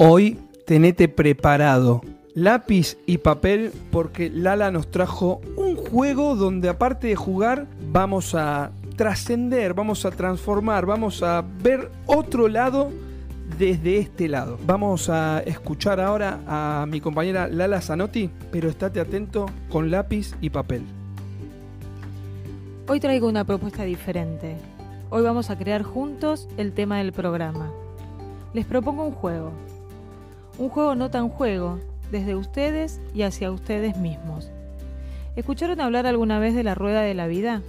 Hoy tenete preparado lápiz y papel porque Lala nos trajo un juego donde aparte de jugar vamos a trascender, vamos a transformar, vamos a ver otro lado desde este lado. Vamos a escuchar ahora a mi compañera Lala Zanotti, pero estate atento con lápiz y papel. Hoy traigo una propuesta diferente. Hoy vamos a crear juntos el tema del programa. Les propongo un juego. Un juego no tan juego, desde ustedes y hacia ustedes mismos. ¿Escucharon hablar alguna vez de la rueda de la vida?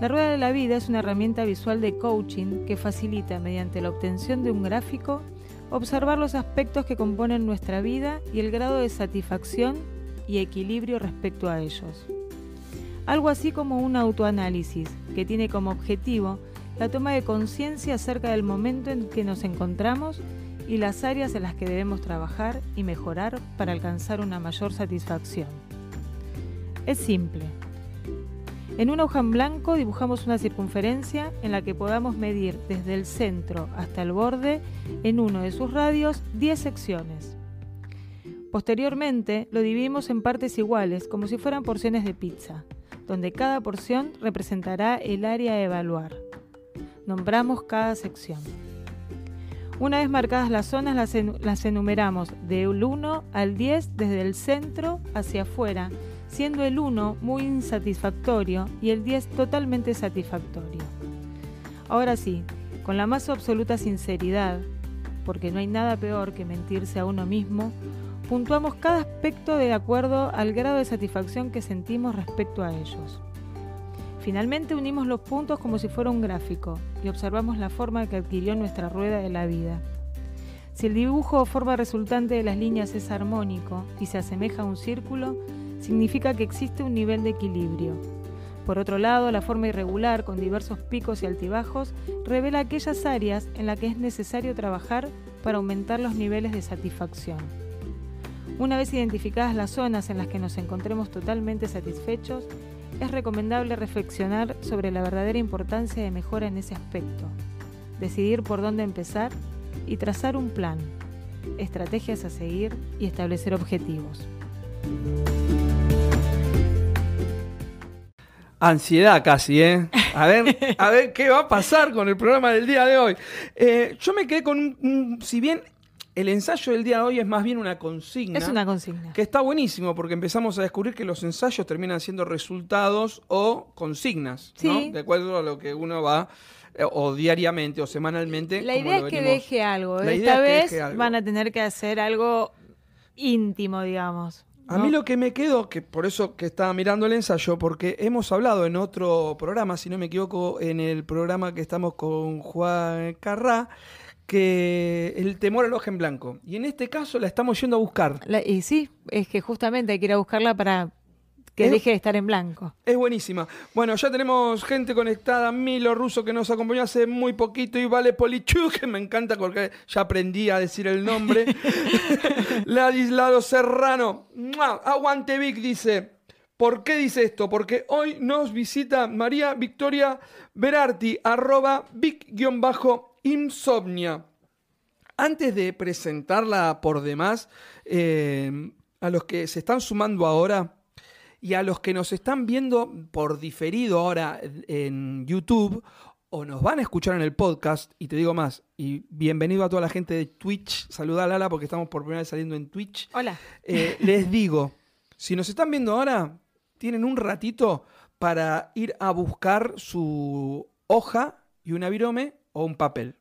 La rueda de la vida es una herramienta visual de coaching que facilita, mediante la obtención de un gráfico, observar los aspectos que componen nuestra vida y el grado de satisfacción y equilibrio respecto a ellos. Algo así como un autoanálisis que tiene como objetivo la toma de conciencia acerca del momento en que nos encontramos y las áreas en las que debemos trabajar y mejorar para alcanzar una mayor satisfacción. Es simple. En una hoja en blanco dibujamos una circunferencia en la que podamos medir desde el centro hasta el borde en uno de sus radios 10 secciones. Posteriormente lo dividimos en partes iguales como si fueran porciones de pizza, donde cada porción representará el área a evaluar. Nombramos cada sección. Una vez marcadas las zonas, las, enumeramos del 1 al 10 desde el centro hacia afuera, siendo el 1 muy insatisfactorio y el 10 totalmente satisfactorio. Ahora sí, con la más absoluta sinceridad, porque no hay nada peor que mentirse a uno mismo, puntuamos cada aspecto de acuerdo al grado de satisfacción que sentimos respecto a ellos. Finalmente unimos los puntos como si fuera un gráfico y observamos la forma que adquirió nuestra rueda de la vida. Si el dibujo o forma resultante de las líneas es armónico y se asemeja a un círculo, significa que existe un nivel de equilibrio. Por otro lado, la forma irregular, con diversos picos y altibajos, revela aquellas áreas en las que es necesario trabajar para aumentar los niveles de satisfacción. Una vez identificadas las zonas en las que nos encontremos totalmente satisfechos, es recomendable reflexionar sobre la verdadera importancia de mejora en ese aspecto, decidir por dónde empezar y trazar un plan, estrategias a seguir y establecer objetivos. Ansiedad casi, ¿eh? A ver, a ver qué va a pasar con el programa del día de hoy. Eh, yo me quedé con un, si bien el ensayo del día de hoy es más bien una consigna. Es una consigna. Que está buenísimo porque empezamos a descubrir que los ensayos terminan siendo resultados o consignas, ¿no? De acuerdo a lo que uno va eh, o diariamente o semanalmente. La idea es que deje algo. Esta vez van a tener que hacer algo íntimo, digamos. A mí lo que me quedó, que por eso que estaba mirando el ensayo, porque hemos hablado en otro programa, si no me equivoco, en el programa que estamos con Juan Carrá, que el temor al ojo en blanco. Y en este caso la estamos yendo a buscar. y sí, es que justamente hay que ir a buscarla para que deje de estar en blanco. Es buenísima. Bueno, ya tenemos gente conectada, Milo Russo que nos acompañó hace muy poquito y Vale Polichu, que me encanta porque ya aprendí a decir el nombre. Ladislado Serrano. Aguante Vic dice. ¿Por qué dice esto? Porque hoy nos visita María Victoria Berarti, arroba Vic-bajo Insomnia. Antes de presentarla por demás, eh, a los que se están sumando ahora y a los que nos están viendo por diferido ahora en YouTube o nos van a escuchar en el podcast, y te digo más, y bienvenido a toda la gente de Twitch, saluda a Lala porque estamos por primera vez saliendo en Twitch. Hola. Eh, les digo, si nos están viendo ahora, tienen un ratito para ir a buscar su hoja y un virome o un papel.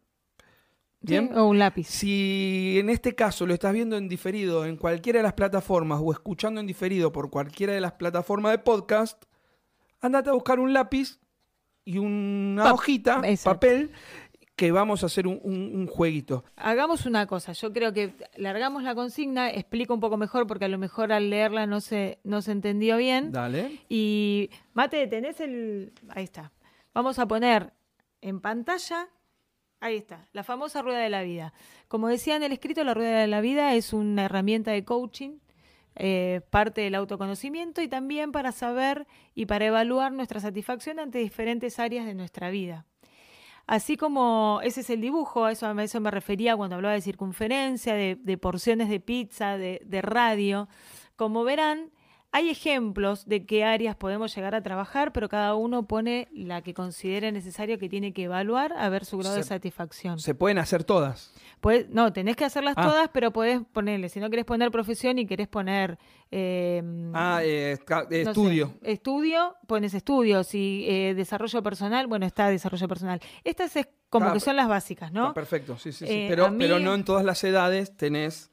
¿Bien? o un lápiz. Si en este caso lo estás viendo en diferido en cualquiera de las plataformas o escuchando en diferido por cualquiera de las plataformas de podcast, andate a buscar un lápiz y una hojita, papel, que vamos a hacer un, jueguito. Hagamos una cosa, yo creo que largamos la consigna, explico un poco mejor porque a lo mejor al leerla no se, no se entendió bien. Dale. Y Mate, tenés el... Ahí está. Vamos a poner en pantalla, ahí está, la famosa rueda de la vida. Como decía en el escrito, la rueda de la vida es una herramienta de coaching, eh, parte del autoconocimiento y también para saber y para evaluar nuestra satisfacción ante diferentes áreas de nuestra vida. Así como ese es el dibujo, a eso, a eso me refería cuando hablaba de circunferencia, de, porciones de pizza, de radio. Como verán, hay ejemplos de qué áreas podemos llegar a trabajar, pero cada uno pone la que considere necesario que tiene que evaluar a ver su grado de satisfacción. Se pueden hacer todas. Puedes- no, tenés que hacerlas Ah. todas, pero podés ponerle, si no querés poner profesión y querés poner eh, Ah, eh, eh, no sé, estudio. estudio, pones estudio. Si eh, desarrollo personal, bueno, está desarrollo personal. Estas es como Ah, que son las básicas, ¿no? Perfecto, sí, sí, sí. Eh, pero, mí- pero no en todas las edades tenés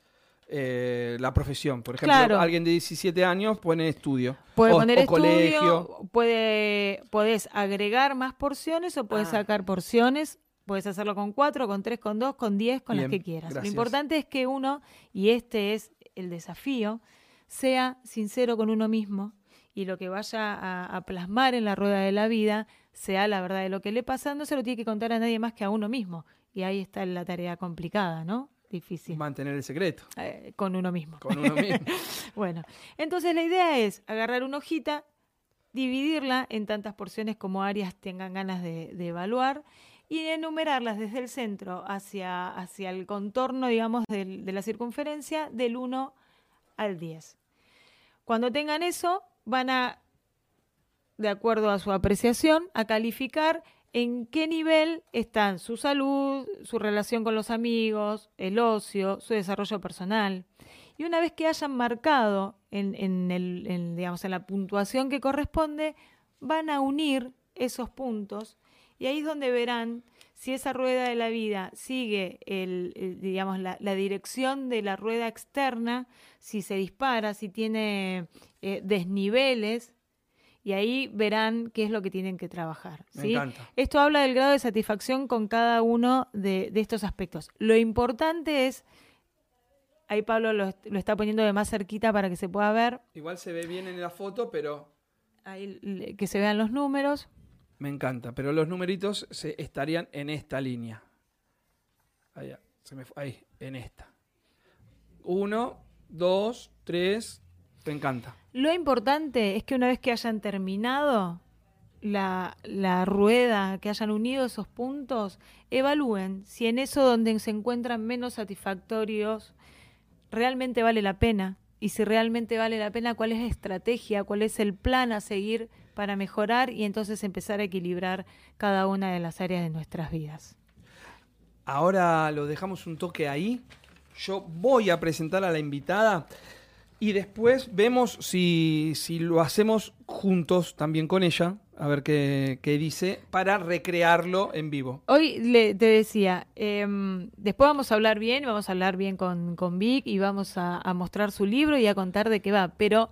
eh, la profesión. Por ejemplo, Claro. alguien de 17 años pone estudio. Puede o, poner o estudio, colegio. puede, podés agregar más porciones o puedes Ah. sacar porciones. Puedes hacerlo con cuatro, con tres, con dos, con diez, con las que quieras. gracias. Lo importante es que uno, y este es el desafío, sea sincero con uno mismo y lo que vaya a, a plasmar en la rueda de la vida sea la verdad de lo que le pasa. No se lo tiene que contar a nadie más que a uno mismo. Y ahí está la tarea complicada, ¿no? Difícil. Mantener el secreto eh, con uno mismo. con uno mismo. Bueno, entonces la idea es agarrar una hojita, dividirla en tantas porciones como áreas tengan ganas de, de evaluar y enumerarlas desde el centro hacia, hacia el contorno, digamos, del- de la circunferencia del 1 al 10. Cuando tengan eso, van a, de acuerdo a su apreciación, a calificar en qué nivel están su salud, su relación con los amigos, el ocio, su desarrollo personal. Y una vez que hayan marcado en, el, en, en la puntuación que corresponde, van a unir esos puntos y ahí es donde verán si esa rueda de la vida sigue el, la dirección de la rueda externa, si se dispara, si tiene eh, desniveles, y ahí verán qué es lo que tienen que trabajar. Me encanta. Esto habla del grado de satisfacción con cada uno de, de estos aspectos. Lo importante es, ahí Pablo lo, est- lo está poniendo de más cerquita para que se pueda ver, Igual se ve bien en la foto, pero ahí que se vean los números. me encanta. Pero los numeritos se estarían en esta línea. Ahí, se me ahí, en esta. Uno, dos, tres. Te encanta. Lo importante es que una vez que hayan terminado la, la rueda, que hayan unido esos puntos, evalúen si en eso donde se encuentran menos satisfactorios realmente vale la pena y si realmente vale la pena, cuál es la estrategia, cuál es el plan a seguir para mejorar y entonces empezar a equilibrar cada una de las áreas de nuestras vidas. Ahora lo dejamos un toque ahí. Yo voy a presentar a la invitada y después vemos si, si lo hacemos juntos también con ella, a ver qué, qué dice, para recrearlo en vivo. Hoy le, te decía, em, después vamos a hablar bien, vamos a hablar bien con, con Vic y vamos a, a mostrar su libro y a contar de qué va, pero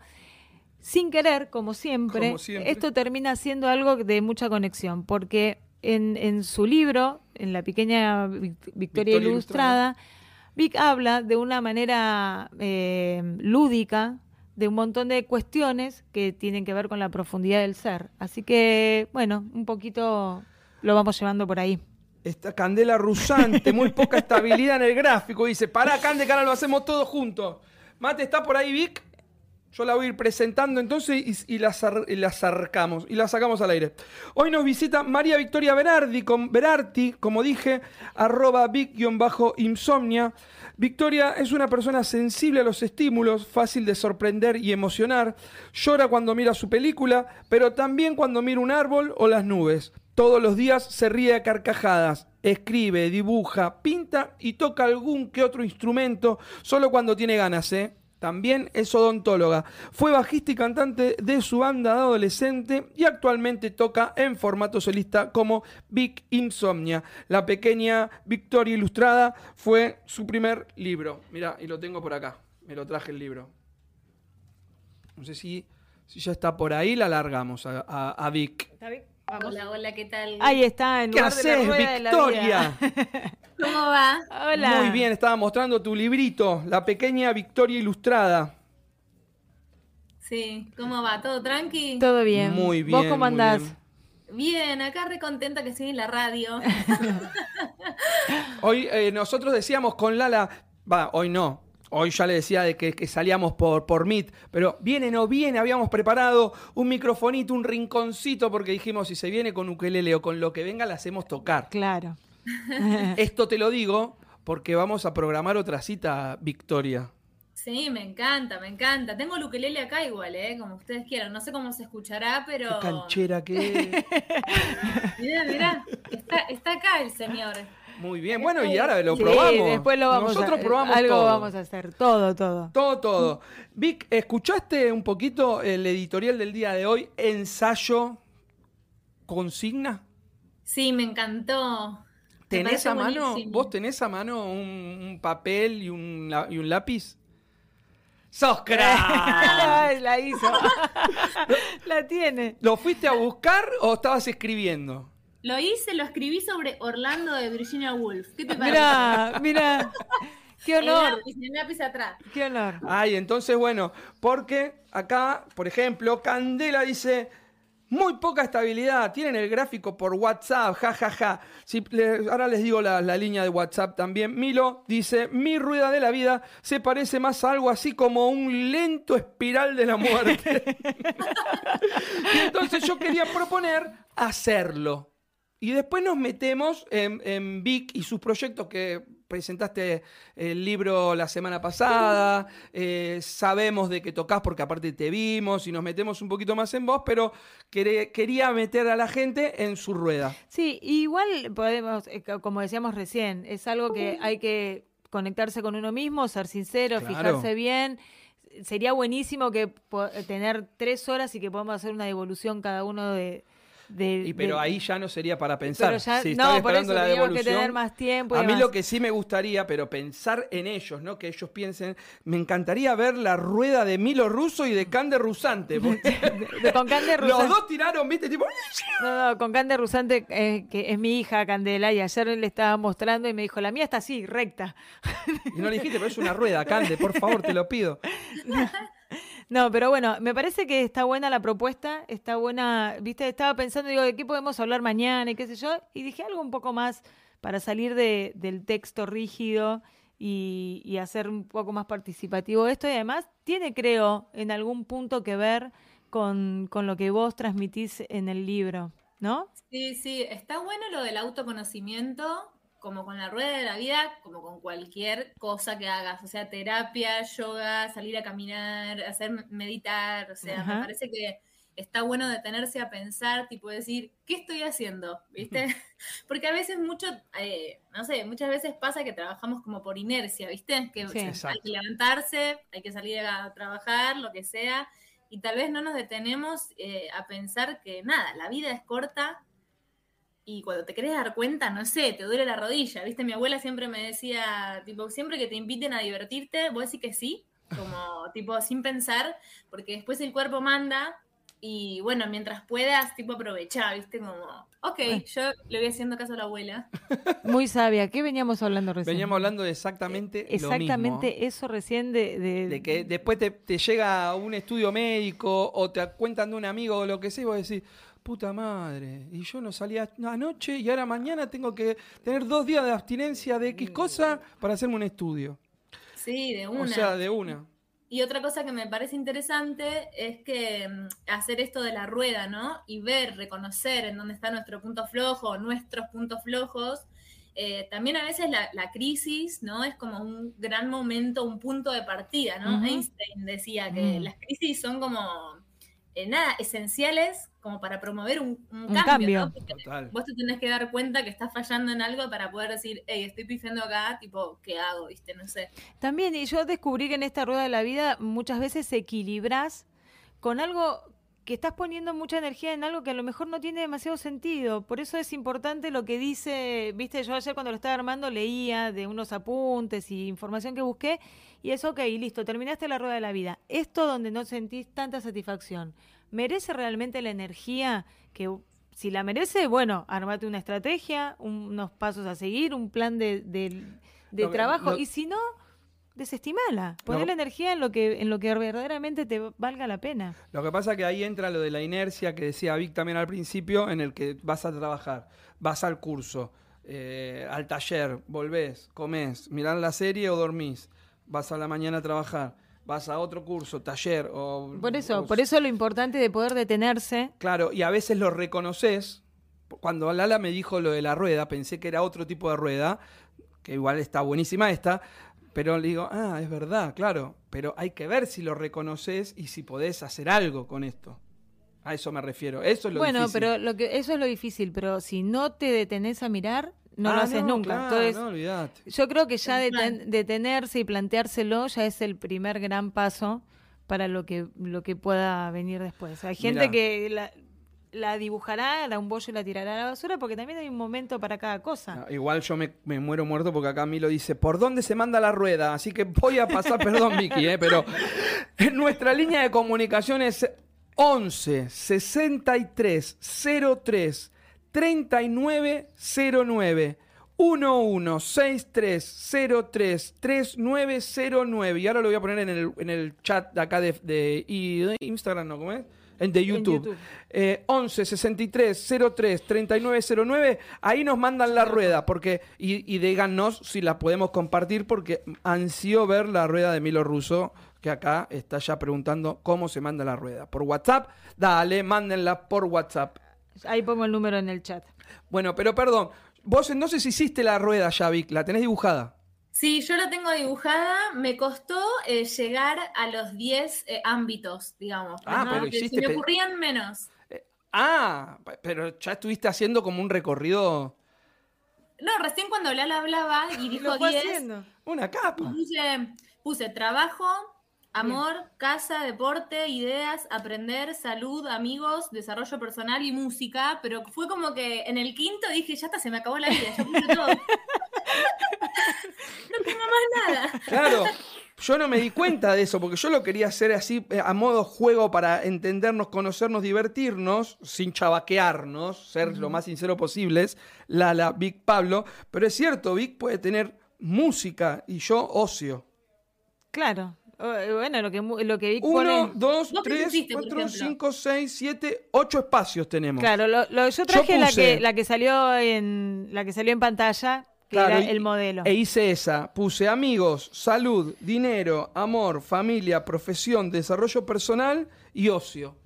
sin querer, como siempre, Como siempre. esto termina siendo algo de mucha conexión, porque en, en su libro, en la pequeña Vic- Victoria, Victoria Ilustrada, Vic habla de una manera eh, lúdica de un montón de cuestiones que tienen que ver con la profundidad del ser. Así que, bueno, un poquito lo vamos llevando por ahí. Esta candela rusante, muy poca estabilidad en el gráfico. Dice, pará, Cande, que lo hacemos todos juntos. Mate, ¿está por ahí, Vic? Yo la voy a ir presentando entonces y, la, y la zarcamos y la sacamos al aire. Hoy nos visita María Victoria Berardi, con, Berarti, como dije, arroba Vic-insomnia. Victoria es una persona sensible a los estímulos, fácil de sorprender y emocionar. Llora cuando mira su película, pero también cuando mira un árbol o las nubes. Todos los días se ríe a carcajadas, escribe, dibuja, pinta y toca algún que otro instrumento, solo cuando tiene ganas, ¿eh? También es odontóloga. Fue bajista y cantante de su banda de adolescente y actualmente toca en formato solista como Big Insomnia. La pequeña Victoria Ilustrada fue su primer libro. Mira, y lo tengo por acá. Me lo traje el libro. No sé si, si ya está por ahí, la largamos a, a- a Vic. Hola, hola, ¿qué tal? Ahí está, en ¿Qué lugar de la haces, rueda de la Victoria? vida. ¿Cómo va? Hola. Muy bien, estaba mostrando tu librito, La pequeña Victoria Ilustrada. Sí, ¿cómo va? ¿Todo tranqui? Todo bien. Muy ¿Vos bien, cómo muy andás? bien. Bien, acá re contenta que estoy en la radio. Hoy eh, nosotros decíamos con Lala, va, hoy no, Hoy ya le decía de que, que salíamos por, por Meet, pero viene, no viene, habíamos preparado un microfonito, un rinconcito, porque dijimos, si se viene con ukelele o con lo que venga, la hacemos tocar. Claro. Esto te lo digo porque vamos a programar otra cita, Victoria. Sí, me encanta, me encanta. Tengo el ukelele acá igual, ¿eh? Como ustedes quieran. No sé cómo se escuchará, pero... Qué canchera que es. Mirá, mirá. Está, está acá el señor. Muy bien, bueno, y ahora lo Sí, probamos. después lo vamos Nosotros a, probamos algo todo. vamos a hacer, todo, todo. Todo, todo. Vic, ¿escuchaste un poquito el editorial del día de hoy? Ensayo, consigna. Sí, me encantó. ¿Tenés a mano, buenísimo. vos tenés a mano un, un papel y un, y un lápiz? ¡Sos crack! La hizo. la tiene. ¿Lo fuiste a buscar o estabas escribiendo? Lo hice, lo escribí sobre Orlando de Virginia Woolf. ¿Qué te parece? Mira, mira. Qué El honor, lápiz, el lápiz atrás. qué honor. Ay, entonces, bueno, porque acá, por ejemplo, Candela dice, muy poca estabilidad, tienen el gráfico por WhatsApp, jajaja. Ja, ja. Si le- ahora les digo la, la línea de WhatsApp también. Milo dice, mi rueda de la vida se parece más a algo así como un lento espiral de la muerte. y entonces yo quería proponer hacerlo. Y después nos metemos en, en Vic y sus proyectos que presentaste el libro la semana pasada, eh, sabemos de que tocas porque aparte te vimos y nos metemos un poquito más en vos, pero quería meter a la gente en su rueda. Sí, igual podemos, eh, co- como decíamos recién, es algo que hay que conectarse con uno mismo, ser sincero, Claro. fijarse bien. Sería buenísimo que tener tres horas y que podamos hacer una devolución cada uno de... de- Y, pero de- ahí ya no sería para pensar. Pero ya- Si no, por eso la que tener más tiempo A mí demás. lo que sí me gustaría, pero pensar en ellos, ¿no? Que ellos piensen, me encantaría ver la rueda de Milo Russo y de Cande Rusante. de- con Cande Los Rusante. dos tiraron, viste, tipo. No, no, con Cande Rusante, eh, que es mi hija Candela, y ayer le estaba mostrando y me dijo, la mía está así, recta. Y no le dijiste, pero es una rueda, Cande, por favor, te lo pido. No, pero bueno, me parece que está buena la propuesta, está buena, viste, estaba pensando, digo, ¿de qué podemos hablar mañana y qué sé yo? Y dije algo un poco más para salir de- del texto rígido y, y hacer un poco más participativo esto. Y además tiene, creo, en algún punto que ver con, con lo que vos transmitís en el libro, ¿no? Sí, sí, está bueno lo del autoconocimiento, como con la rueda de la vida, como con cualquier cosa que hagas, o sea, terapia, yoga, salir a caminar, hacer meditar, o sea, me parece que está bueno detenerse a pensar, tipo decir, ¿qué estoy haciendo? ¿Viste? Porque a veces mucho, eh, no sé, muchas veces pasa que trabajamos como por inercia, ¿viste? Que Sí. hay que levantarse, hay que salir a trabajar, lo que sea, y tal vez no nos detenemos eh, a pensar que nada, la vida es corta y cuando te querés dar cuenta, no sé, te duele la rodilla, ¿viste? Mi abuela siempre me decía, tipo, siempre que te inviten a divertirte, vos decís que sí, como, tipo, sin pensar, porque después el cuerpo manda y, bueno, mientras puedas, tipo, aprovechá, ¿viste? Como, ok, yo le voy haciendo caso a la abuela. Muy sabia. ¿Qué veníamos hablando recién? Veníamos hablando de exactamente, lo mismo. Exactamente eso recién de... de- De que después te, te llega un estudio médico o te cuentan de un amigo o lo que sea y vos decís, puta madre, y yo no salía anoche y ahora mañana tengo que tener dos días de abstinencia de X cosa para hacerme un estudio. Sí, de una. O sea, de una. Y otra cosa que me parece interesante es que mm, hacer esto de la rueda, ¿no? Y ver, reconocer en dónde está nuestro punto flojo, nuestros puntos flojos. Eh, también a veces la, la crisis, ¿no? Es como un gran momento, un punto de partida, ¿no? Einstein decía que Mm. las crisis son como, eh, nada, esenciales como para promover un, un Un cambio, cambio. ¿no? Porque Total. Vos te tenés que dar cuenta que estás fallando en algo para poder decir, hey, estoy pifiando acá, tipo, ¿qué hago? ¿Viste? No sé. También, y yo descubrí que en esta rueda de la vida muchas veces equilibras con algo que estás poniendo mucha energía en algo que a lo mejor no tiene demasiado sentido. Por eso es importante lo que dice, viste, yo ayer cuando lo estaba armando leía de unos apuntes y información que busqué y es ok, listo, terminaste la rueda de la vida. Esto donde no sentís tanta satisfacción, ¿merece realmente la energía que... Si la merece, bueno, armate una estrategia, un- unos pasos a seguir, un plan de, de- trabajo. Y si no, desestimala. Poner la energía en lo que en lo que verdaderamente te valga la pena. Lo que pasa que ahí entra lo de la inercia que decía Vic también al principio, en el que vas a trabajar, vas al curso, eh, al taller, volvés, comés, mirás la serie o dormís. Vas a la mañana a trabajar, vas a otro curso, taller o... Por eso, o- por eso lo importante de poder detenerse. Claro, y a veces lo reconoces. Cuando Lala me dijo lo de la rueda, pensé que era otro tipo de rueda, que igual está buenísima esta, pero le digo, ah, es verdad, claro, pero hay que ver si lo reconoces y si podés hacer algo con esto. A eso me refiero. Eso es lo bueno, difícil. pero lo que eso es lo difícil, pero si no te detenés a mirar, no lo Ah, haces nunca. claro, Entonces, no, olvidate. yo creo que ya deten- detenerse y planteárselo ya es el primer gran paso para lo que lo que pueda venir después. Hay gente Mirá. que la, la dibujará, hará un bollo y la tirará a la basura porque también hay un momento para cada cosa. No, igual yo me, me muero muerto porque acá Milo dice, ¿por dónde se manda la rueda? Así que voy a pasar, perdón Vicky, eh, pero nuestra línea de comunicación es 11 63 03 3909 116303 3909 y ahora lo voy a poner en el, en el chat de acá de, de- Instagram, ¿no? ¿Cómo es? En de YouTube. YouTube. Eh, 11 63 03 3909 ahí nos mandan la rueda porque y, y díganos si la podemos compartir porque ansío ver la rueda de Milo Russo que acá está ya preguntando cómo se manda la rueda por WhatsApp dale mándenla por WhatsApp Ahí pongo el número en el chat. bueno pero perdón vos entonces hiciste la rueda ya Vic la tenés dibujada Sí, yo la tengo dibujada. Me costó eh, llegar a los 10 eh, ámbitos, digamos. Ah, ¿no? pero hiciste Se me ocurrían menos. ah pero ya estuviste haciendo como un recorrido No, recién cuando Lala hablaba y dijo Lo fue 10, haciendo. una capa puse, puse trabajo, amor, casa, deporte, ideas, aprender, salud, amigos, desarrollo personal y música. Pero fue como que en el quinto dije, ya está, se me acabó la vida, ya puse todo. no tengo más nada. Claro, yo no me di cuenta de eso, porque yo lo quería hacer así eh, a modo juego para entendernos, conocernos, divertirnos, sin chabaquearnos, ser lo más sincero posibles, Lala, Vic, Pablo. Pero es cierto, Vic puede tener música y yo ocio. Claro. Eh, Bueno, lo que lo que Vic Uno, pone. dos, ¿Vos qué tres, cuatro, cinco, seis, siete, ocho espacios tenemos. Claro, lo, lo- yo traje la que la que salió en la que salió en pantalla, que Claro, era y- el modelo. E hice esa. Puse amigos, salud, dinero, amor, familia, profesión, desarrollo personal y ocio.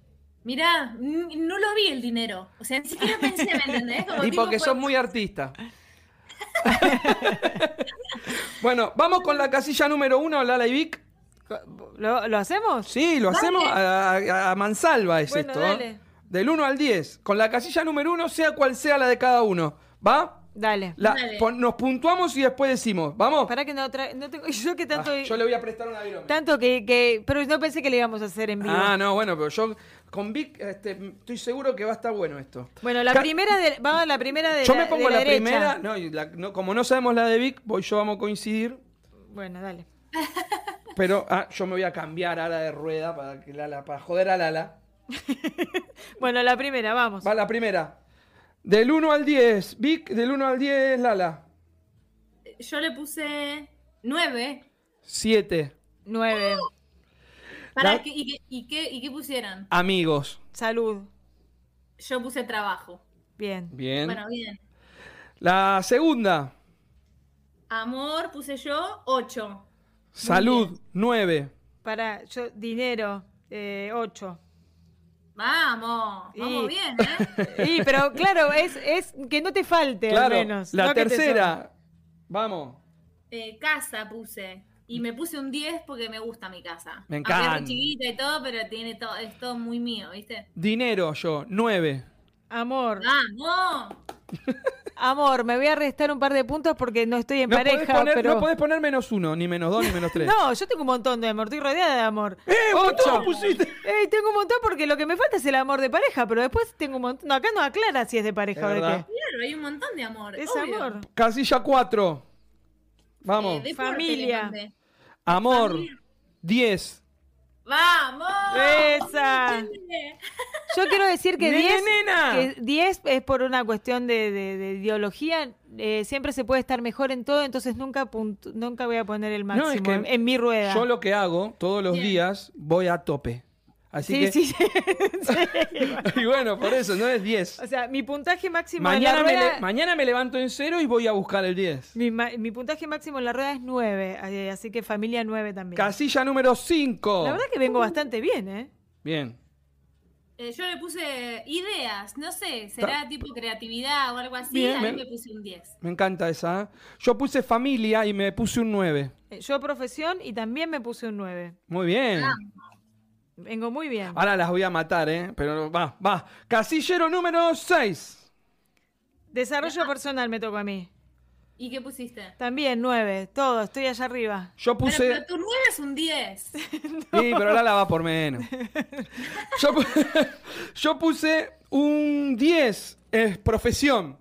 Mirá, no lo vi el dinero. O sea, ni siquiera pensé, ¿me entendés? Como Y porque fue- sos muy artista. bueno, vamos con la casilla número uno, Lala y Vic. ¿Lo, lo hacemos? Sí, lo hacemos a, a- a mansalva es Bueno, esto. ¿eh? dale. Del 1 al 10. Con la casilla número uno, sea cual sea la de cada uno. ¿Va? Dale. La- Dale. pon- nos puntuamos y después decimos. ¿Vamos? Para que no, tra- no tengo yo que tanto Ah, yo le voy a prestar una virome. tanto que, que pero no pensé que le íbamos a hacer en vivo. Ah, no, bueno, pero yo con Vic este, estoy seguro que va a estar bueno esto. Bueno, la Ca- primera de, vamos a la primera de Yo la, me pongo de la, primera, no, y la- no, como no sabemos la de Vic, voy yo vamos a coincidir, Bueno, dale. pero ah, yo me voy a cambiar a la de rueda para que Lala, para joder a Lala. Bueno, la primera, vamos. Va la primera. Del 1 al 10, Vic, del 1 al 10, Lala. Yo le puse 9. 7. Nueve. ¿Para La- qué, y, qué, y, qué, ¿Y qué pusieron? Amigos. Salud. Yo puse trabajo. Bien. Bien. Bueno, bien. La segunda, Amor puse yo 8. Salud, 9. Para, yo, dinero, eh, ocho. Vamos, vamos Y- bien, ¿eh? Sí, pero claro, es, es que no te falte Claro. al menos. la no que te tercera, vamos. Eh, casa puse. Y me puse un 10 porque me gusta mi casa. Me es encanta. re chiquita y todo, pero tiene todo, es todo muy mío, ¿viste? Dinero, yo, 9. sobra. Amor, ¡Vamos! amor, me voy a restar un par de puntos porque no estoy en No podés, pareja, poner, pero... no podés poner menos uno, ni menos dos, ni menos tres. No, yo tengo un montón de amor, estoy rodeada de amor. ¡Eh, Ocho. pusiste! Eh, tengo un montón porque lo que me falta es el amor de pareja, pero después tengo un montón. No, acá no aclara si es de pareja Es o de verdad. qué. Claro, hay un montón de amor. Es obvio. amor. Casilla 4. Vamos. Eh, Familia. Amor, familia. 10. ¡Vamos! Esa. Yo quiero decir que Nene, 10 nena. que 10 es por una cuestión de, de- de ideología. eh, siempre se puede estar mejor en todo, entonces nunca nunca voy a poner el No, máximo es que en, en mi rueda. Yo lo que hago todos los Bien. días voy a tope. Así Sí, que, sí, sí. Sí. y bueno, por eso, no es 10. O sea, mi puntaje máximo Mañana en la me, rueda... le- mañana me levanto en cero y voy a buscar el 10. Mi, ma- mi puntaje máximo en la rueda es 9, así que familia 9 también. Casilla número 5. La verdad que vengo bastante bien, ¿eh? Bien. Eh, yo le puse ideas, no sé, será tipo creatividad o algo así. Bien, a mí bien. me puse un 10. Me encanta esa. ¿eh? Yo puse familia y me puse un 9. Eh, Yo profesión y también me puse un 9. Muy bien. Ah. Vengo muy bien. Ahora las voy a matar, ¿eh? Pero va, va. Casillero número 6. Desarrollo personal me tocó a mí. ¿Y qué pusiste? También 9, todo, estoy allá arriba. Yo puse... pero tu 9 es un 10. Sí, pero ahora la va por menos. Yo, pu- yo puse un 10. Es profesión.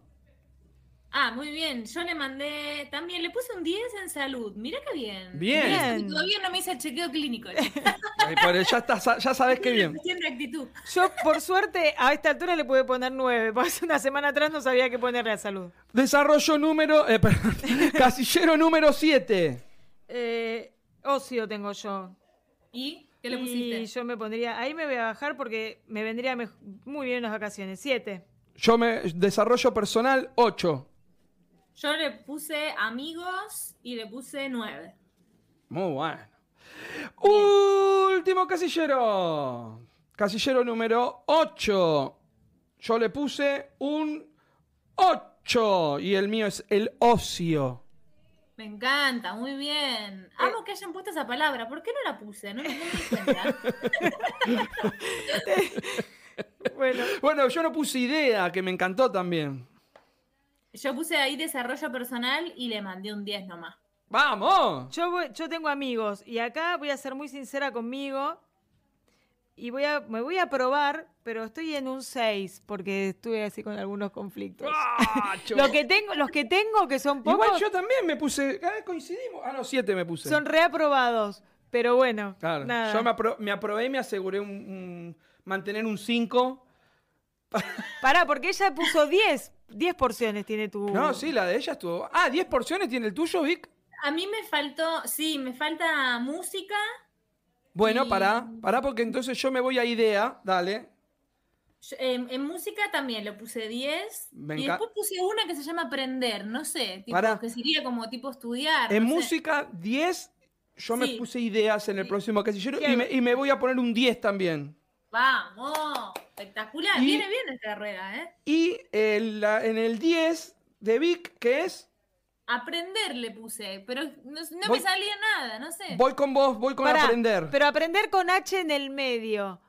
Ah, muy bien. Yo le mandé. También le puse un 10 en salud. Mira qué bien. Bien. Bien. Todavía no me hice el chequeo clínico. Ay, pero ya, está, ya sabes qué bien. Actitud. Yo, por suerte, a esta altura le pude poner 9, porque hace una semana atrás no sabía qué ponerle a salud. Desarrollo número... eh, perdón. Casillero número 7. Eh, ocio tengo yo. ¿Y qué le Y pusiste? yo me pondría, ahí me voy a bajar porque me vendría muy bien unas vacaciones. 7. Yo me... Desarrollo personal 8. Yo le puse amigos y le puse 9. Muy bueno. Último casillero. Casillero número 8. Yo le puse un 8. Y el mío es el ocio. Me encanta, muy bien. Eh. Amo que hayan puesto esa palabra. ¿Por qué no la puse? No, no me di cuenta. Bueno, Bueno, yo no puse idea, que me encantó también. Yo puse ahí desarrollo personal y le mandé un 10 nomás. ¡Vamos! yo, voy- yo tengo amigos y acá voy a ser muy sincera conmigo y voy a, me voy a probar, pero estoy en un 6 porque estuve así con algunos conflictos. ¡Guacho! Lo que tengo, los que tengo, que son pocos, Igual yo también me puse. ah, coincidimos. Ah, no, 7 me puse. son reaprobados. Pero bueno, Claro. nada. Yo me, apro- me aprobé y me aseguré un, un- mantener un 5. Pará, porque ella puso 10. 10 porciones tiene tu... No, sí, la de ella estuvo. Ah, 10 porciones tiene el tuyo, Vic. A mí me faltó, sí, me falta música. Bueno, Y- pará, pará, porque entonces yo me voy a idea, dale. Yo- En, en música también le puse 10. Me y después puse una que se llama aprender, no sé, tipo, Pará. que sería como tipo estudiar. En no música, 10, yo me puse ideas en el Sí. próximo casillero y me, y me voy a poner un 10 también. Vamos, espectacular. Y- Viene bien esta rueda, ¿eh? Y el- la- en el 10 de Vic, que es, Aprender le puse, pero no, no Voy- me salía nada, no sé. voy con vos, voy con Pará, aprender. Pero aprender con H en el medio.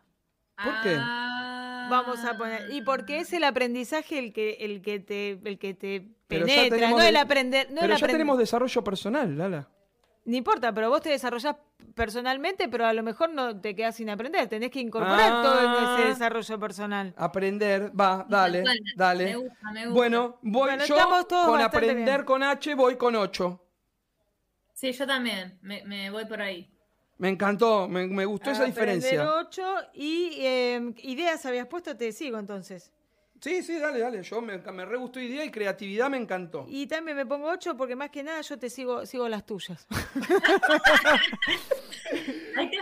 ¿por qué? Ah. Vamos a poner. Y porque es el aprendizaje el que, el que te, el que te penetra, no de- el aprender. No Pero el ya aprend- tenemos desarrollo personal, Lala. No importa, pero vos te desarrollás personalmente, pero a lo mejor no te quedas sin aprender. Tenés que incorporar Ah. todo en ese desarrollo personal. Aprender, va, dale, Bueno, dale. Me gusta, me gusta. Bueno, voy Bueno, yo estamos todos con aprender bien. con H, voy con 8. Sí, yo también, me, me voy por ahí. Me encantó, me, me gustó esa Aprender diferencia. 8 y eh, ideas habías puesto, te sigo entonces. Sí, sí, dale, dale. Yo me, me re gustó idea y creatividad me encantó. Y también me pongo 8 porque más que nada yo te sigo, sigo las tuyas. Ahí te,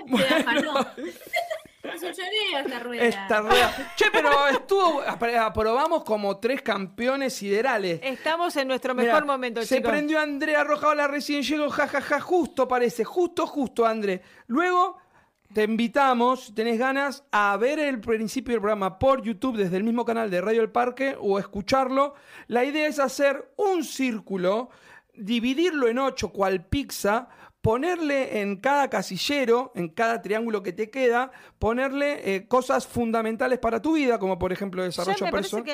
esta rueda. Esta rueda. Che, pero estuvo. apro- Aprobamos como tres campeones siderales. Estamos en nuestro Mirá, mejor momento, Se chicos. prendió Andrea Rojaola recién llegó, jajaja, justo parece, justo, justo, André. Luego te invitamos, si tenés ganas, a ver el principio del programa por YouTube desde el mismo canal de Radio El Parque o escucharlo. La idea es hacer un círculo, dividirlo en ocho, cual pizza, ponerle en cada casillero, en cada triángulo que te queda, ponerle eh, cosas fundamentales para tu vida, como por ejemplo desarrollo personal.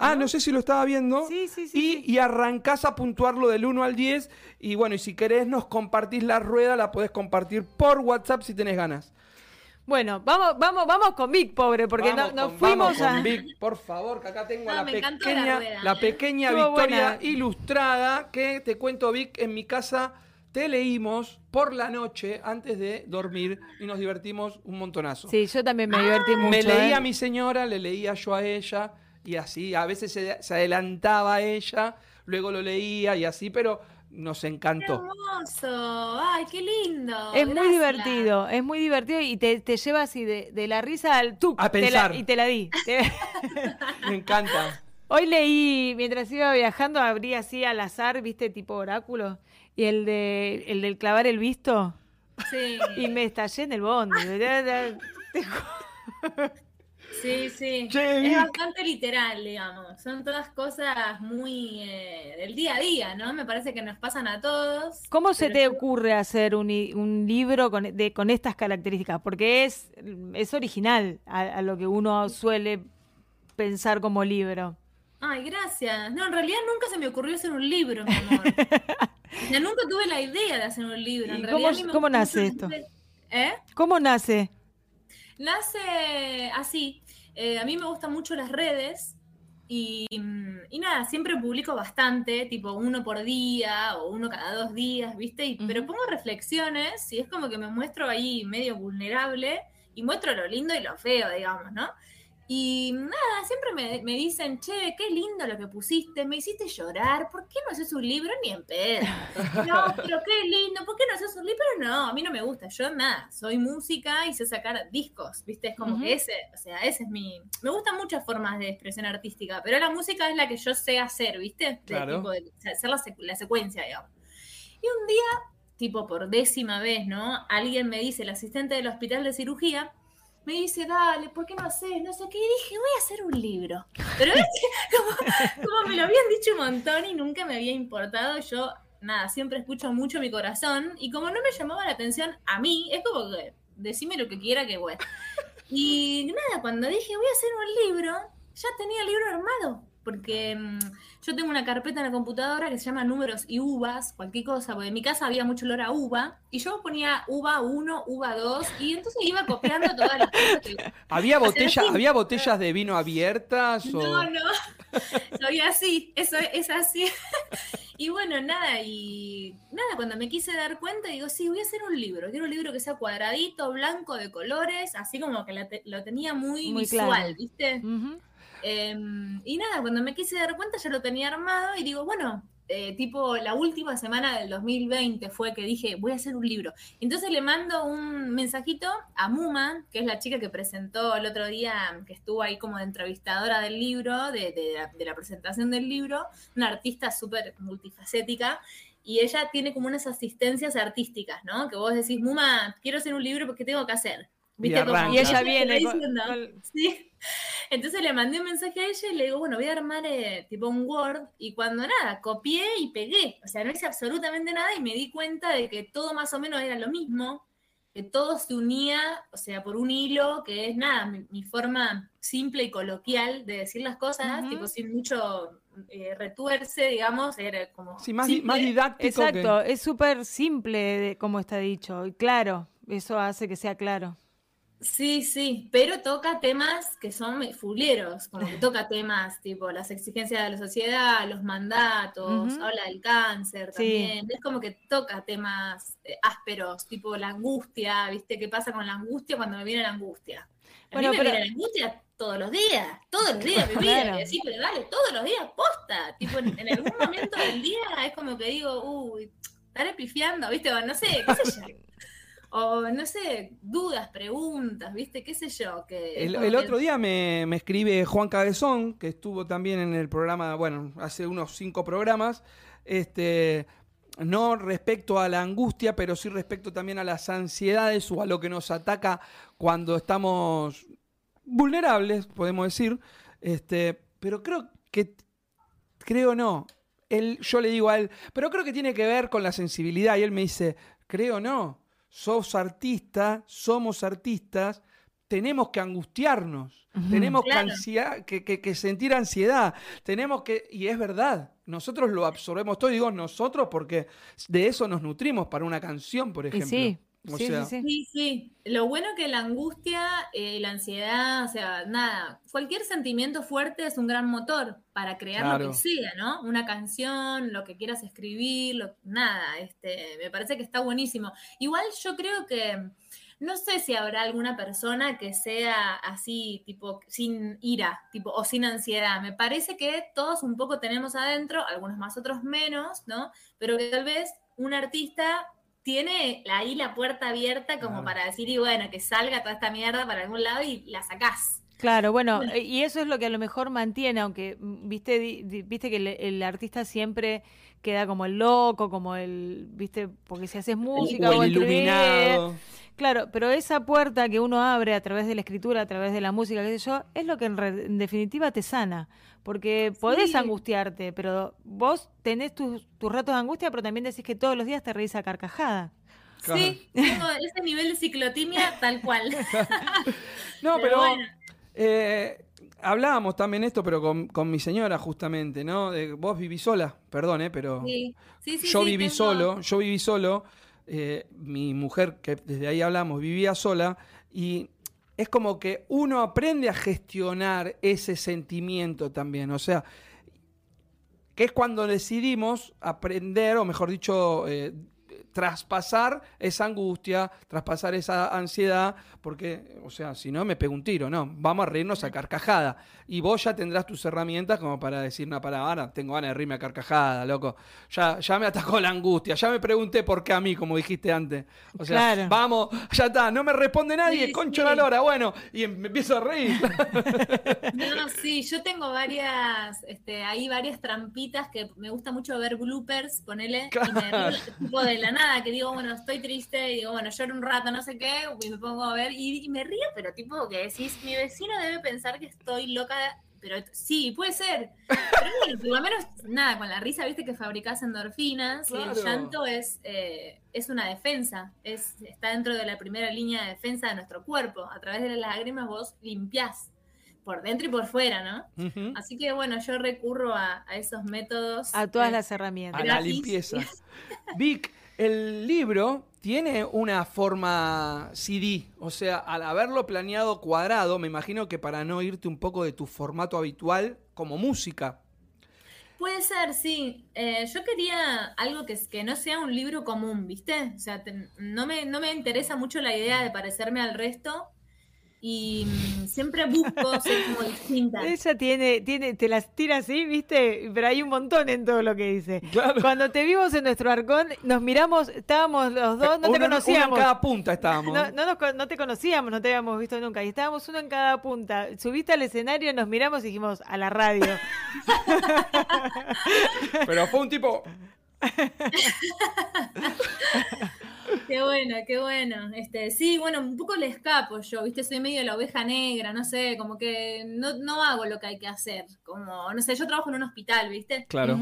Ah, no sé si lo estaba viendo. Sí, sí, sí, Y, sí. y arrancás a puntuarlo del 1 al 10. Y bueno, y si querés nos compartís la rueda, la podés compartir por WhatsApp si tenés ganas. Bueno, vamos, vamos, vamos con Vic, pobre, porque no- nos con- fuimos vamos a. con Vic, por favor, que acá tengo No, la me encantó la pequeña, rueda, la pequeña Estuvo victoria buena. ilustrada que te cuento, Vic, en mi casa te leímos por la noche antes de dormir y nos divertimos un montonazo. Sí, yo también me divertí mucho. Me leía ¿eh? a mi señora, le leía yo a ella y así, a veces se, se adelantaba a ella, luego lo leía y así, pero nos Qué encantó. hermoso. Ay, qué lindo. Es muy divertido, es muy divertido y te, te lleva así de, de la risa al tú. A pensar. y te la di. Me encanta. Hoy leí, mientras iba viajando, abrí así al azar, viste, tipo oráculo, y el de el del clavar el visto, Sí, y me estallé en el bondi. Sí, sí. Che, es bastante literal, digamos. Son todas cosas muy eh, del día a día, ¿no? Me parece que nos pasan a todos. ¿Cómo se te ocurre hacer un, un libro con, de, con estas características? Porque es, es original a, a lo que uno suele pensar como libro. Ay, gracias. No, en realidad nunca se me ocurrió hacer un libro, mi amor. O sea, nunca tuve la idea de hacer un libro. En ¿Y realidad cómo- nace esto? ¿Eh? ¿Cómo nace? Nace así. Eh, a mí me gustan mucho las redes y, y nada, siempre publico bastante, tipo uno por día o uno cada dos días, ¿viste? Y- Pero pongo reflexiones y es como que me muestro ahí medio vulnerable y muestro lo lindo y lo feo, digamos, ¿no? Y nada, siempre me, me dicen, che, qué lindo lo que pusiste, me hiciste llorar, ¿por qué no haces un libro? Ni en pedo. No, pero qué lindo, ¿por qué no haces un libro? No, a mí no me gusta, yo nada, soy música y sé sacar discos, ¿viste? Es como Ujú. que ese, o sea, ese es mi... Me gustan muchas formas de expresión artística, pero la música es la que yo sé hacer, ¿viste? De Claro. tipo de- hacer la, la secuencia, digamos. Y un día, tipo por décima vez, ¿no? Alguien me dice, el asistente del hospital de cirugía, me dice, dale, ¿por qué no haces? No sé qué. Y dije, voy a hacer un libro. Pero ves como, como me lo habían dicho un montón y nunca me había importado, yo, nada, siempre escucho mucho mi corazón. Y como no me llamaba la atención a mí, es como que decime lo que quiera que bueno. Y nada, cuando dije, voy a hacer un libro, ya tenía el libro armado. Porque mm, yo tengo una carpeta en la computadora que se llama números y uvas, cualquier cosa, porque en mi casa había mucho olor a uva, y yo ponía uva 1, uva 2, y entonces iba copiando todas las cosas que... ¿Había, botella. ¿Había botellas de vino abiertas? O... No, no, soy así, eso es así. Y bueno, nada, y nada, cuando me quise dar cuenta, digo, sí, voy a hacer un libro, quiero un libro que sea cuadradito, blanco, de colores, así como que la te- lo tenía muy, Muy visual, claro. ¿viste? Ujú. Em, y nada, cuando me quise dar cuenta ya lo tenía armado y digo, bueno, eh, tipo la última semana del 2020 fue que dije, voy a hacer un libro. Entonces le mando un mensajito a Muma, que es la chica que presentó el otro día, que estuvo ahí como de entrevistadora del libro, de, de la, de la presentación del libro, una artista súper multifacética. Y ella tiene como unas asistencias artísticas, ¿no? Que vos decís, Muma, quiero hacer un libro porque tengo que hacer. Y Como- arranca. Y ella viene con- con- Sí. Entonces le mandé un mensaje a ella y le digo, bueno, voy a armar eh, tipo un Word. Y cuando nada, copié y pegué. O sea, no hice absolutamente nada y me di cuenta de que todo más o menos era lo mismo. Que todo se unía, o sea, por un hilo, que es nada, mi, mi forma simple y coloquial de decir las cosas, tipo sin mucho eh, retuerce, digamos, era como... Sí, más, di- simple. más didáctico Exacto, que... es súper simple de- como está dicho. Y claro, eso hace que sea claro. Sí, sí, pero toca temas que son fulieros, como que toca temas tipo las exigencias de la sociedad, los mandatos, habla del cáncer Sí. también, es como que toca temas eh, ásperos, tipo la angustia, ¿viste? ¿Qué pasa con la angustia cuando me viene la angustia? A Bueno, mí me pero- viene la angustia todos los días, todos los días de mi vida, Claro. decir, pero dale, todos los días, posta, tipo en, en algún momento del día es como que digo, uy, estaré pifiando, ¿viste? O no sé, qué sé yo. O no sé, dudas, preguntas, ¿viste? ¿Qué sé yo? Que El, otro día me, me escribe Juan Cabezón, que estuvo también en el programa, bueno, hace unos cinco programas, este, no respecto a la angustia, pero sí respecto también a las ansiedades o a lo que nos ataca cuando estamos vulnerables, podemos decir. Este, pero creo que, creo no, él, yo le digo a él, pero creo que tiene que ver con la sensibilidad. Y él me dice, creo no, sos artista, somos artistas, tenemos que angustiarnos, tenemos que, ansiedad- que, que- que sentir ansiedad, tenemos que, y es verdad, nosotros lo absorbemos todo, digo nosotros porque de eso nos nutrimos para una canción, por Y ejemplo. sí, O sí, sea, sí, sí. Sí, sí. Lo bueno que la angustia y la ansiedad, o sea, nada, cualquier sentimiento fuerte es un gran motor para crear lo que sea, ¿no? Una canción, lo que quieras escribir, lo- nada, este, me parece que está buenísimo. Igual yo creo que, no sé si habrá alguna persona que sea así, tipo, sin ira, tipo, o sin ansiedad. Me parece que todos un poco tenemos adentro, algunos más, otros menos, ¿no? Pero que tal vez un artista tiene ahí la puerta abierta como para decir, y bueno, que salga toda esta mierda para algún lado y la sacás. Claro, bueno, y eso es lo que a lo mejor mantiene, aunque mm, viste, viste que el, artista siempre queda como el loco, como el, viste, porque si haces música o, el iluminado. Claro, pero esa puerta que uno abre a través de la escritura, a través de la música, qué sé yo, es lo que en, definitiva te sana. Porque podés angustiarte, pero vos tenés tus, ratos de angustia, pero también decís que todos los días te reís a carcajada. Sí, tengo ese nivel de ciclotimia tal cual. no, pero, eh, hablábamos también esto, pero con, mi señora justamente, ¿no? De, vos vivís sola, perdón, ¿eh? Pero sí. Sí, yo viví solo, yo viví solo. Eh, mi mujer, que desde ahí hablamos, vivía sola y es como que uno aprende a gestionar ese sentimiento también, o sea, que es cuando decidimos aprender, o mejor dicho, eh, traspasar esa angustia, traspasar esa ansiedad, porque, o sea, si no me pego un tiro, no, vamos a reírnos a carcajada. Y vos ya tendrás tus herramientas como para decir una palabra, tengo ganas de reírme a carcajada, loco. Ya, ya me atacó la angustia, ya me pregunté por qué a mí, como dijiste antes. O sea, vamos, ya está, no me responde nadie, concho la lora, bueno, y em, me empiezo a reír. No, sí, yo tengo varias, este, hay varias trampitas que me gusta mucho ver bloopers, ponele, y me tipo de la nada, que digo, bueno, estoy triste, y digo, bueno, lloro un rato, no sé qué, y me pongo a ver, y, me río, pero tipo que decís, mi vecino debe pensar que estoy loca, pero sí, puede ser. Pero por lo menos, nada, con la risa, viste que fabricás endorfinas, y el llanto es, eh, es una defensa, es, está dentro de la primera línea de defensa de nuestro cuerpo. A través de las lágrimas vos limpiás por dentro y por fuera, ¿no? Así que bueno, yo recurro a, esos métodos. A todas las herramientas. A la limpieza. Vic, el libro tiene una forma CD, o sea, al haberlo planeado cuadrado, me imagino que para no irte un poco de tu formato habitual como música. Puede ser, sí. Eh, yo quería algo que, que no sea un libro común, ¿viste? O sea, no, me, no me interesa mucho la idea de parecerme al resto y mm, siempre busco ser como distinta. Ella tiene, tiene, te las tira así, ¿viste? Pero hay un montón en todo lo que dice. Cuando te vimos en nuestro arcón, nos miramos, estábamos los dos, no te conocíamos. Uno en cada punta estábamos. No, no, no, te conocíamos, no te habíamos visto nunca. Y estábamos uno en cada punta. Subiste al escenario, nos miramos y dijimos, a la radio. Pero fue un tipo... Qué bueno, qué bueno. Este, sí, bueno, un poco le escapo yo, viste, soy medio la oveja negra, no sé, como que no, no hago lo que hay que hacer. Como, no sé, yo trabajo en un hospital, ¿viste? Claro.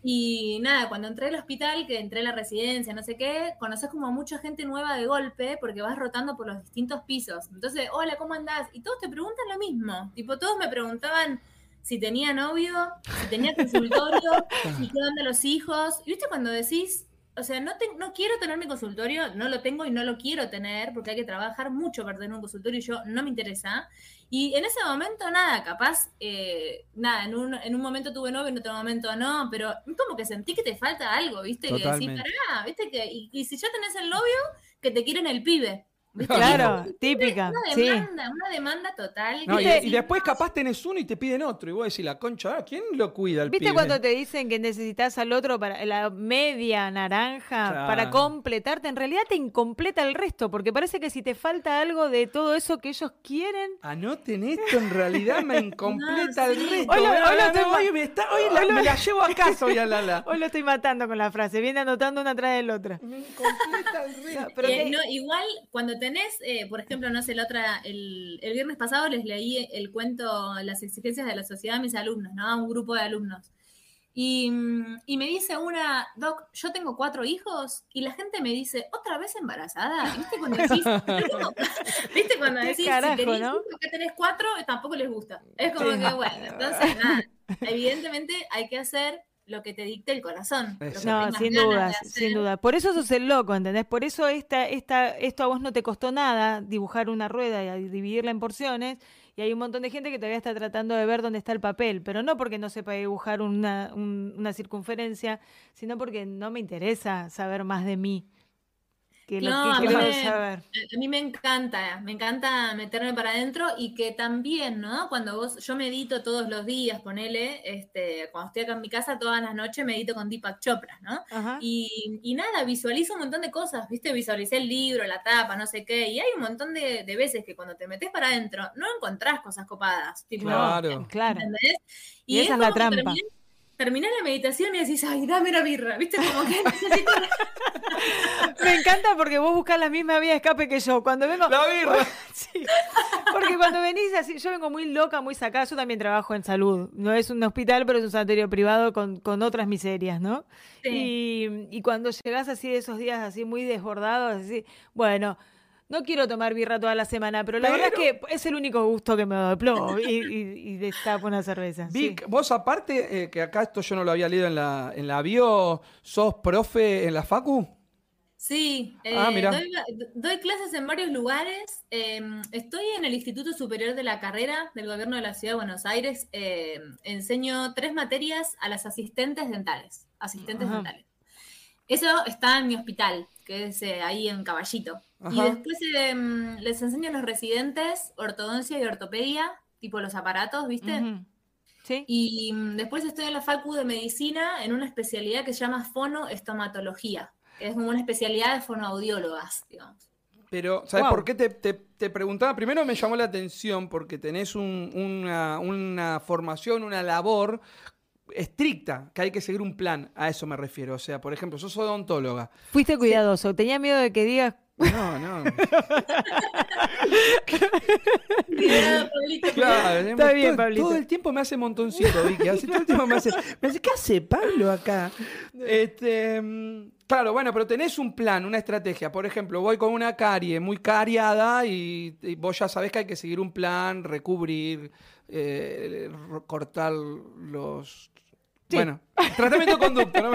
Y nada, cuando entré al hospital, que entré a la residencia, no sé qué, conoces como mucha gente nueva de golpe porque vas rotando por los distintos pisos. Entonces, hola, ¿cómo andás? Y todos te preguntan lo mismo. Tipo, todos me preguntaban si tenía novio, si tenía consultorio, si qué onda los hijos. Y viste cuando decís, o sea, no, no quiero tener mi consultorio, no lo tengo y no lo quiero tener porque hay que trabajar mucho para tener un consultorio y yo no me interesa. Y en ese momento, nada, capaz, eh, nada, en un, en un momento tuve novio, en otro momento no, pero como que sentí que te falta algo, ¿viste? Que decís, pará, ¿viste? Que, y, y si ya tenés el novio, que te quieren el pibe. Claro, típica. Una demanda, una demanda total. y, después capaz tenés uno y te piden otro. Y vos decís, la concha, ¿quién lo cuida? El ¿Viste cuando te dicen que necesitas al otro para la media naranja para completarte? En realidad te incompleta el resto, porque parece que si te falta algo de todo eso que ellos quieren. Anoten esto, en realidad me incompleta el resto. Hoy, me, la, la, llevo a casa hoy a Lala. Hoy lo estoy matando con la frase, viene anotando una atrás de la otra. Me incompleta el resto. Pero no, igual, cuando tenés, eh, por ejemplo, no sé, la otra, el, el, viernes pasado les leí el cuento Las exigencias de la sociedad a mis alumnos, ¿no? A un grupo de alumnos. Y, y, me dice una, Doc, yo tengo cuatro hijos y la gente me dice, ¿otra vez embarazada? ¿Viste cuando decís, ¿viste cuando decís, si tenés, ¿no? que tenés cuatro, tampoco les gusta? Es como que, bueno, entonces, nada, evidentemente hay que hacer lo que te dicte el corazón. No, sin duda, sin duda. Por eso sos el loco, ¿entendés? Por eso esta, esta, esto a vos no te costó nada, dibujar una rueda y dividirla en porciones, y hay un montón de gente que todavía está tratando de ver dónde está el papel, pero no porque no sepa dibujar una, una circunferencia, sino porque no me interesa saber más de mí. Que lo No, que a mí saber. A mí me encanta, me encanta meterme para adentro y que también, ¿no? Cuando vos, yo medito todos los días, ponele, este, cuando estoy acá en mi casa, todas las noches medito con Deepak Chopra, ¿no? Y, y nada, visualizo un montón de cosas, ¿viste? Visualicé el libro, la tapa, no sé qué, y hay un montón de, de veces que cuando te metes para adentro no encontrás cosas copadas, tipo, Claro. Claro. ¿entendés? Y esa es la trampa. terminás- Terminás la meditación y decís, ay, dame la birra, ¿viste? Como que necesito Me encanta porque vos buscas la misma vía de escape que yo. Cuando vengo. La birra. Sí. Porque cuando venís así, yo vengo muy loca, muy sacada. Yo también trabajo en salud. No es un hospital, pero es un sanatorio privado con, con otras miserias, ¿no? Sí. Y, y cuando llegás así de esos días así muy desbordados, así, bueno. No quiero tomar birra toda la semana, pero la verdad es que es el único gusto que me doy. plomo, Y, y, y destapo una cerveza. sí. Vic, vos aparte, eh, que acá esto yo no lo había leído en la, en la bio, ¿sos profe en la Facu? Sí, eh, Ah, doy, doy clases en varios lugares. eh, estoy en el Instituto Superior de la Carrera del Gobierno de la Ciudad de Buenos Aires. eh, enseño tres materias a las asistentes dentales. Asistentes Ajá. dentales. Eso está en mi hospital, que es eh, ahí en Caballito. Y después eh, les enseño a los residentes ortodoncia y ortopedia, tipo los aparatos, ¿viste? ¿Sí? Y mm, después estoy en la Facu de Medicina en una especialidad que se llama fonoestomatología, que es como una especialidad de fonoaudiólogas, digamos. Pero, ¿sabes Wow. por qué te, te- te preguntaba? Primero me llamó la atención porque tenés un- una, una formación, una labor estricta, que hay que seguir un plan, a eso me refiero. O sea, por ejemplo, sos odontóloga. Fuiste cuidadoso. Tenía miedo de que digas. No, no. Cuidado, Pablito, Claro, Está todo- bien, Pablito. Todo el tiempo me hace montoncito, Vicky. Hace, todo el tiempo me hace, me hace, ¿qué hace Pablo acá? Este, mm, claro, bueno, pero tenés un plan, una estrategia. Por ejemplo, voy con una carie muy cariada y, y vos ya sabés que hay que seguir un plan, recubrir, eh, cortar los... Sí. Bueno, tratamiento de conducta, ¿no?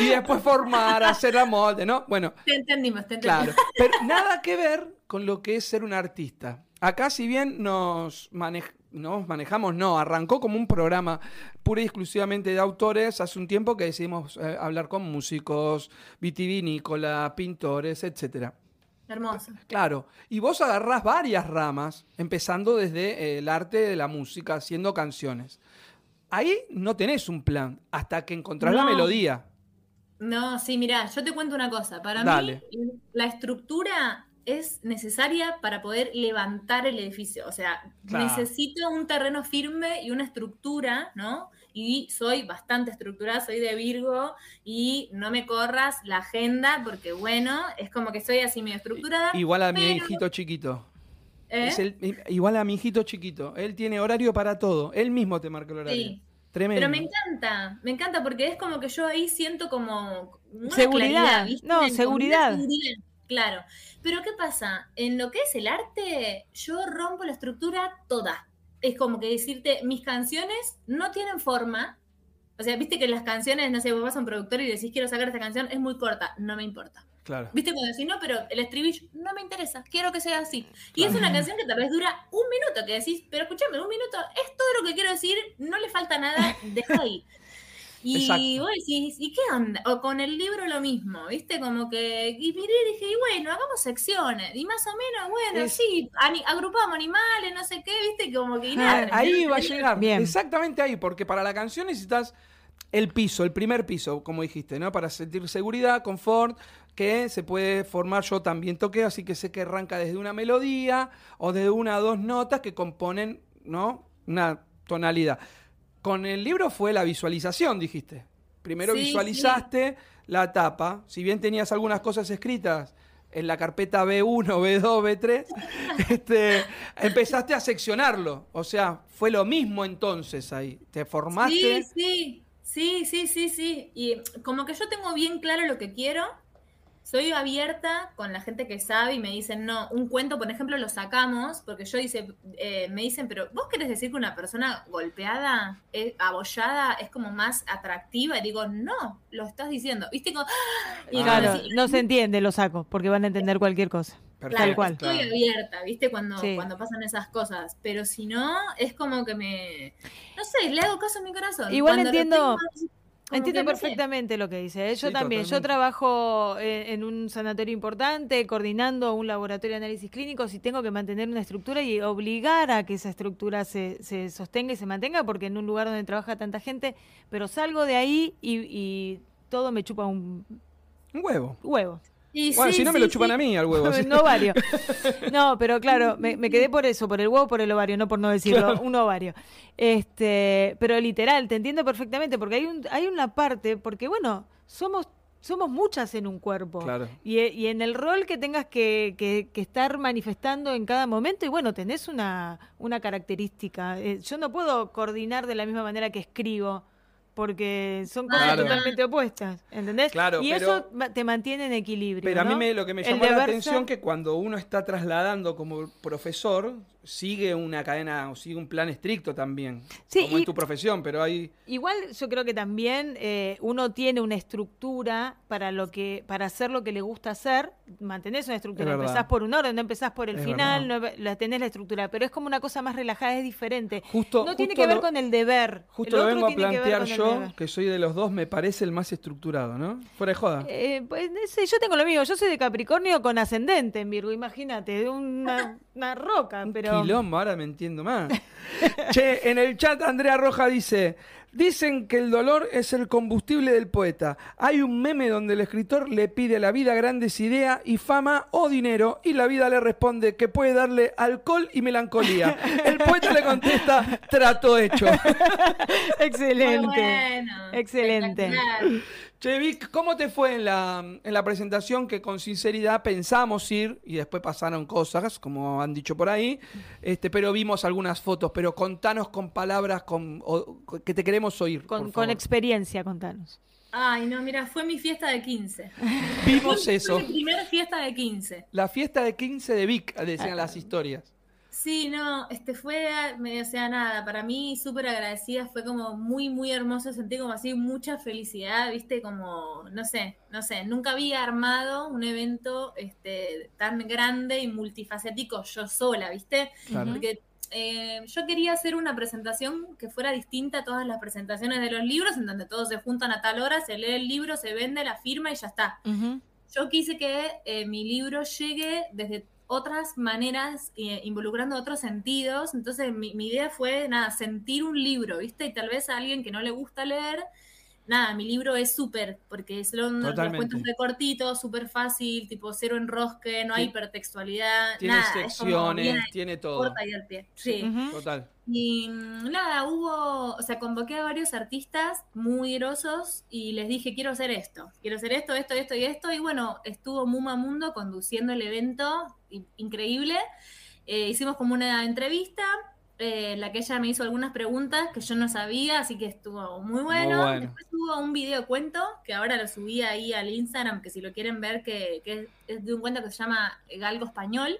Y después formar, hacer la molde, ¿no? Bueno, Te entendimos, te entendimos. Claro, pero nada que ver con lo que es ser un artista. Acá, si bien nos, manej- nos manejamos, no, arrancó como un programa pura y exclusivamente de autores, hace un tiempo que decidimos eh, hablar con músicos, vitivinícola, pintores, etcétera. Hermoso. Claro, y vos agarrás varias ramas, empezando desde eh, el arte de la música, haciendo canciones. Ahí no tenés un plan hasta que encontrás la melodía. No, sí, mira, yo te cuento una cosa. Para Dale. mí, la estructura es necesaria para poder levantar el edificio. O sea, Claro. necesito un terreno firme y una estructura, ¿no? Y soy bastante estructurada, soy de Virgo y no me corras la agenda porque, bueno, es como que soy así medio estructurada. Igual a mi hijito chiquito. ¿Eh? Es el- igual a mi hijito chiquito. Él tiene horario para todo. Él mismo te marca el horario. Sí. Tremendo. Pero me encanta, me encanta porque es como que yo ahí siento como una Seguridad. claridad, ¿viste? No, seguridad, Claro. Pero ¿qué pasa? En lo que es el arte, yo rompo la estructura toda. Es como que decirte, mis canciones no tienen forma. O sea, viste que las canciones, no sé, vos vas a un productor y decís, quiero sacar esta canción, es muy corta, no me importa. Claro. ¿Viste cuando decís, no, pero el estribillo no me interesa, quiero que sea así? Y es una canción que tal vez dura un minuto, que decís, pero escúchame, un minuto es todo lo que quiero decir, no le falta nada, deja ahí. Y Exacto. vos decís, ¿y qué onda? O con el libro lo mismo, ¿viste? Como que, y miré y dije, y bueno, hagamos secciones, y más o menos, bueno, Es- sí, ani- agrupamos animales, no sé qué, ¿viste? Como que y Ah, nada. Ahí va a llegar. Bien. Exactamente ahí, porque para la canción necesitas el piso, el primer piso, como dijiste, ¿no? Para sentir seguridad, confort, que se puede formar. Yo también toqué, así que sé que arranca desde una melodía o de una o dos notas que componen, ¿no? Una tonalidad. Con el libro fue la visualización, dijiste. Primero Sí, visualizaste la tapa, si bien tenías algunas cosas escritas en la carpeta B1, B2, B3, este, empezaste a seccionarlo. O sea, fue lo mismo entonces ahí. Te formaste. Sí, sí, sí, sí, sí, sí. Y como que yo tengo bien claro lo que quiero, soy abierta con la gente que sabe y me dicen, no, un cuento, por ejemplo, lo sacamos, porque yo dice, eh, me dicen, pero ¿vos querés decir que una persona golpeada, eh, abollada, es como más atractiva? Y digo, no, lo estás diciendo. ¿Viste? Como, y Claro, cuando- no se entiende, lo saco, porque van a entender cualquier cosa. Perfecto, Tal cual. Estoy abierta, ¿viste? Cuando, Sí. cuando pasan esas cosas. Pero si no, es como que me. No sé, le hago caso a mi corazón. Igual Cuando entiendo- tengo- Entiendo que no sé. perfectamente lo que dice. ¿eh? Yo Sí, también. Yo trabajo en, en un sanatorio importante, coordinando un laboratorio de análisis clínicos y tengo que mantener una estructura y obligar a que esa estructura se, se sostenga y se mantenga, porque en un lugar donde trabaja tanta gente, pero salgo de ahí y, y todo me chupa un Un huevo. huevo. Y Bueno, sí, si no me sí, lo chupan sí. a mí al huevo. no ovario. No, pero claro, me, me quedé por eso, por el huevo, por el ovario, no por no decirlo, un ovario. Este, pero literal, te entiendo perfectamente, porque hay un, hay una parte, porque bueno, somos, somos muchas en un cuerpo. Claro. Y, y en el rol que tengas que, que- que estar manifestando en cada momento, y bueno, tenés una, una característica. Eh, yo no puedo coordinar de la misma manera que escribo. Porque son cosas Claro. totalmente opuestas, ¿entendés? Claro, y pero- eso te mantiene en equilibrio. Pero a mí me, lo que me llamó la atención ser- que cuando uno está trasladando como profesor, sigue una cadena o sigue un plan estricto también. Sí, como y- en tu profesión, pero hay... Igual yo creo que también eh, uno tiene una estructura para lo que para hacer lo que le gusta hacer, mantenés una estructura, Es empezás por un orden, no empezás por el Es final, no, la tenés la estructura, pero es como una cosa más relajada, es diferente. Justo- no tiene justo que ver lo- con el deber. Justo el lo vengo a que plantear yo, que soy de los dos, me parece el más estructurado, ¿no? Fuera de joda. Eh, pues, yo tengo lo mío, yo soy de Capricornio con ascendente en Virgo, imagínate, una, una roca, pero... quilombo, ahora me entiendo más. che, en el chat Andrea Roja dice, dicen que el dolor es el combustible del poeta. Hay un meme donde el escritor le pide a la vida grandes ideas y fama o dinero y la vida le responde que puede darle alcohol y melancolía. El poeta le contesta, trato hecho. Excelente. Muy bueno, Excelente. Che, Vic, ¿cómo te fue en la, en la presentación que con sinceridad pensamos ir y después pasaron cosas, como han dicho por ahí, este, pero vimos algunas fotos, pero contanos con palabras con, o- que te queremos oír. Con, por con favor. experiencia, contanos. Ay, no, mira, fue mi fiesta de 15. Vimos Fue eso. mi primera fiesta de 15. La fiesta de 15 de Vic, decían las historias. Sí, no, este fue, me- o sea, nada, para mí súper agradecida, fue como muy, muy hermoso, sentí como así mucha felicidad, viste, como, no sé, no sé, nunca había armado un evento este, tan grande y multifacético yo sola, viste, Claro. porque eh, yo quería hacer una presentación que fuera distinta a todas las presentaciones de los libros, en donde todos se juntan a tal hora, se lee el libro, se vende, la firma y ya está. Yo quise que eh, mi libro llegue desde otras maneras, eh, involucrando otros sentidos. Entonces, mi, mi idea fue, nada, sentir un libro, ¿viste? Y tal vez a alguien que no le gusta leer, nada, mi libro es súper, porque son los cuentos de cortito, súper fácil, tipo cero enrosque, no hay hipertextualidad, Tiene nada, es como secciones, bien tiene todo. corta y al pie. Sí. Total. Y mm, nada, hubo, o sea, convoqué a varios artistas muy grosos y les dije, quiero hacer esto, quiero hacer esto, esto, esto y esto. Y bueno, estuvo Muma Mundo conduciendo el evento, increíble. Eh, hicimos como una entrevista eh, en la que ella me hizo algunas preguntas que yo no sabía, así que estuvo muy bueno. bueno. Después hubo un video cuento que ahora lo subí ahí al Instagram, que si lo quieren ver, que, que es de un cuento que se llama Galgo Español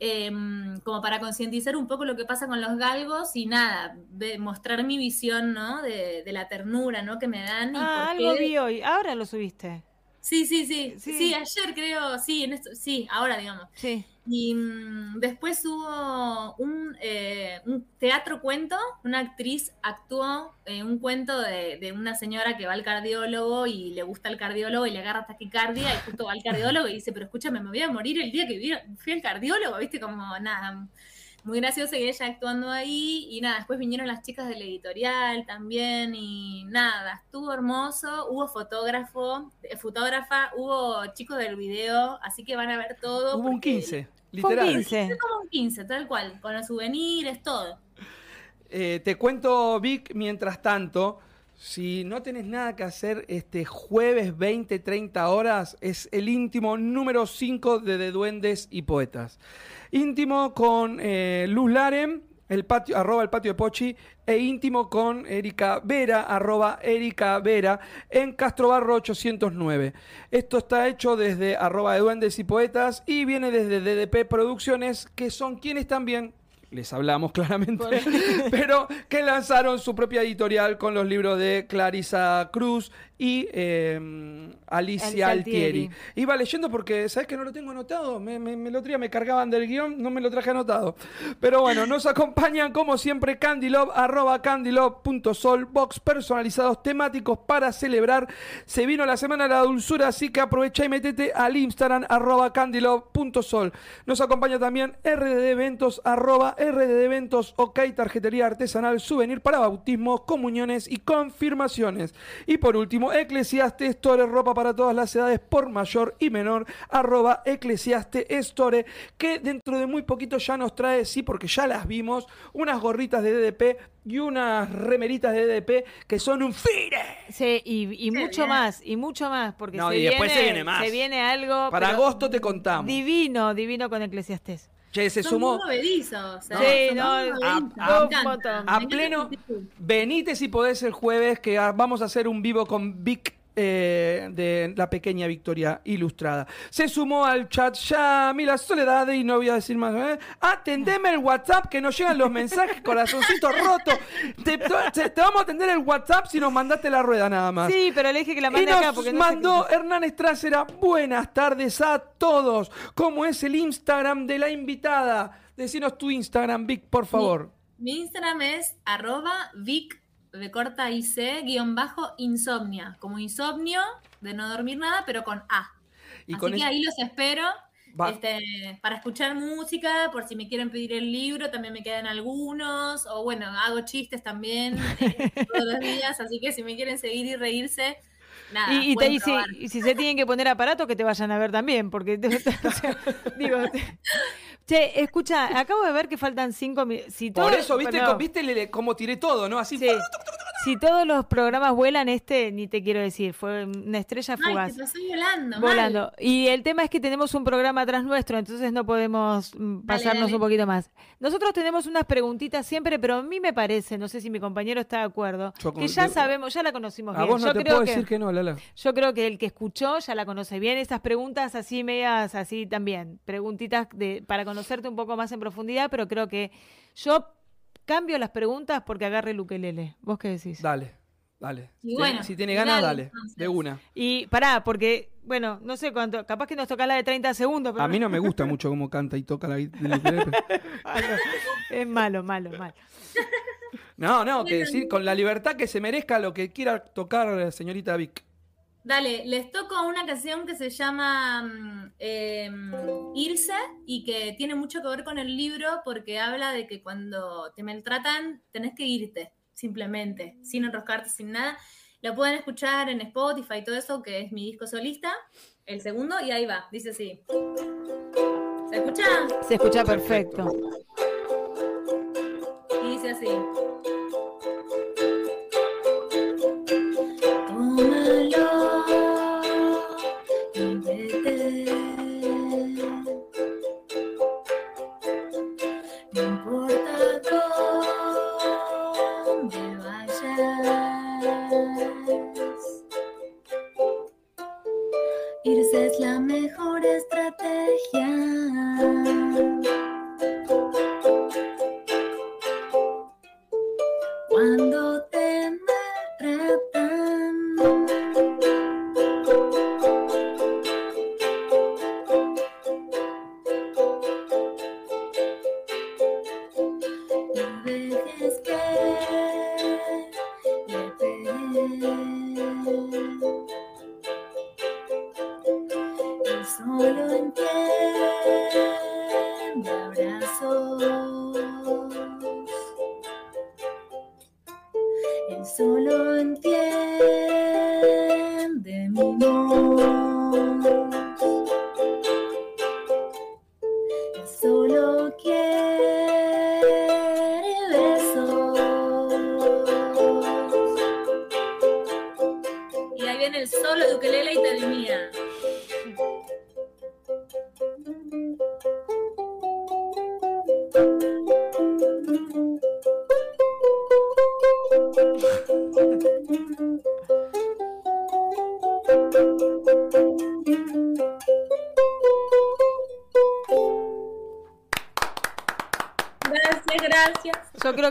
em, como para concientizar un poco lo que pasa con los galgos y nada, ve- mostrar mi visión, ¿no? De, de la ternura, ¿no? Que me dan. Y Ah, por algo qué- vi hoy. Ahora lo subiste. Sí, sí, sí, Sí. sí. ayer creo, sí, en esto, sí, ahora digamos. Sí. Y mm, después hubo un, eh, un, teatro cuento, una actriz actuó eh, un cuento de, una señora que va al cardiólogo y le gusta el cardiólogo y le agarra taquicardia y justo va al cardiólogo y dice, pero escúchame, me voy a morir el día que fui al cardiólogo, viste, como nada, muy gracioso y ella actuando ahí y nada, después vinieron las chicas de la editorial también y nada, estuvo hermoso, hubo fotógrafo, eh, fotógrafa, hubo chicos del video, así que van a ver todo. Hubo un 15. Literal. Fue un 15. Fue como un 15, tal cual, con los souvenirs, todo. Eh, te cuento, Vic, mientras tanto, si no tenés nada que hacer este jueves 20, 30 horas, es el íntimo número 5 de, de Duendes y Poetas. Íntimo con eh, Luz Laren el patio, arroba el patio de Pochi, e íntimo con Erika Vera, arroba Erika Vera, en Castrobarro 809. Esto está hecho desde arroba de Duendes y Poetas y viene desde DDP Producciones, que son quienes también les hablamos claramente, pero que lanzaron su propia editorial con los libros de Clarisa Cruz y eh, Alicia Altieri. Altieri. Iba leyendo porque, ¿sabes que no lo tengo anotado? Me, me, me lo traía, me cargaban del guion, no me lo traje anotado. Pero bueno, nos acompañan como siempre Candylove, arroba candylove.sol, box personalizados temáticos para celebrar. Se vino la semana de la dulzura, así que aprovecha y metete al Instagram, arroba candylove.sol. Nos acompaña también RDD Eventos, arroba RDD Eventos, ok, tarjetería artesanal, souvenir para bautismos, comuniones y confirmaciones. Y por último, Eclesiaste Store, ropa para todas las edades por mayor y menor, arroba Eclesiaste Store, que dentro de muy poquito ya nos trae, sí, porque ya las vimos, unas gorritas de DDP y unas remeritas de DDP que son un fire. Sí, y, mucho bien. más, y mucho más, porque No, se, y después viene, se viene más. se viene algo Para agosto te contamos. divino, divino con Eclesiastés. Che, se Son sumó. movedizos. Sí, no, a- a- pleno, venite si podés el jueves, que vamos a hacer un vivo con Vic eh, de la pequeña Victoria Ilustrada. Se sumó al chat ya Mila Soledad y no voy a decir más. ¿eh? Atendeme el WhatsApp que nos llegan los mensajes, corazoncito roto. Te, te- te vamos a atender el WhatsApp si nos mandaste la rueda nada más. Sí, pero le dije que la Y mande nos acá porque no mandó Hernán Estracera. Buenas tardes a todos. ¿Cómo es el Instagram de la invitada? Decinos tu Instagram, Vic, por favor. Mi Instagram es arroba Vic de corta IC guion bajo insomnia. Como insomnio de no dormir nada, pero con A. Y Así con que ahí los espero. Este, para escuchar música, por si me quieren pedir el libro, también me quedan algunos, o bueno, hago chistes también eh, todos los días, así que si me quieren seguir y reírse, nada. Y, y te- y si, y si se tienen que poner aparato, que te vayan a ver también, porque o sea, digo, che, escucha, acabo de ver que faltan cinco minutos. Si Por todo- eso, ¿viste, co- ¿viste le- le- cómo tiré todo, no? Así. sí. Si todos los programas vuelan, este ni te quiero decir, fue una estrella Ay, fugaz. te pasó volando. mal. Volando. Y el tema es que tenemos un programa atrás nuestro, entonces no podemos mm, pasarnos dale. un poquito más. Nosotros tenemos unas preguntitas siempre, pero a mí me parece, no sé si mi compañero está de acuerdo, Yo con- que ya sabemos, ya la conocimos A bien. vos no Yo te creo puedo que- decir que no, Lala. yo creo que el que escuchó ya la conoce bien. Esas preguntas así, medias así también. Preguntitas de, para conocerte un poco más en profundidad, pero creo que yo cambio las preguntas porque agarre el ukelele. ¿Vos qué decís? Dale, dale. Y Si- bueno, si tiene ganas, dale, entonces. De una. Y pará, porque, bueno, no sé cuánto, capaz que nos toca la de 30 segundos, pero A mí no me gusta mucho cómo canta y toca la del ukelele, pero- es malo, malo, malo. No, no, que decir con la libertad que se merezca lo que quiera tocar, señorita Vic. Dale, les toco una canción que se llama mm, eh, Irse y que tiene mucho que ver con el libro porque habla de que cuando te maltratan tenés que irte, simplemente, sin enroscarte, sin nada. Lo pueden escuchar en Spotify y todo eso, que es mi disco solista, el segundo, y ahí va, dice así. ¿Se escucha? Se escucha perfecto. Y dice así.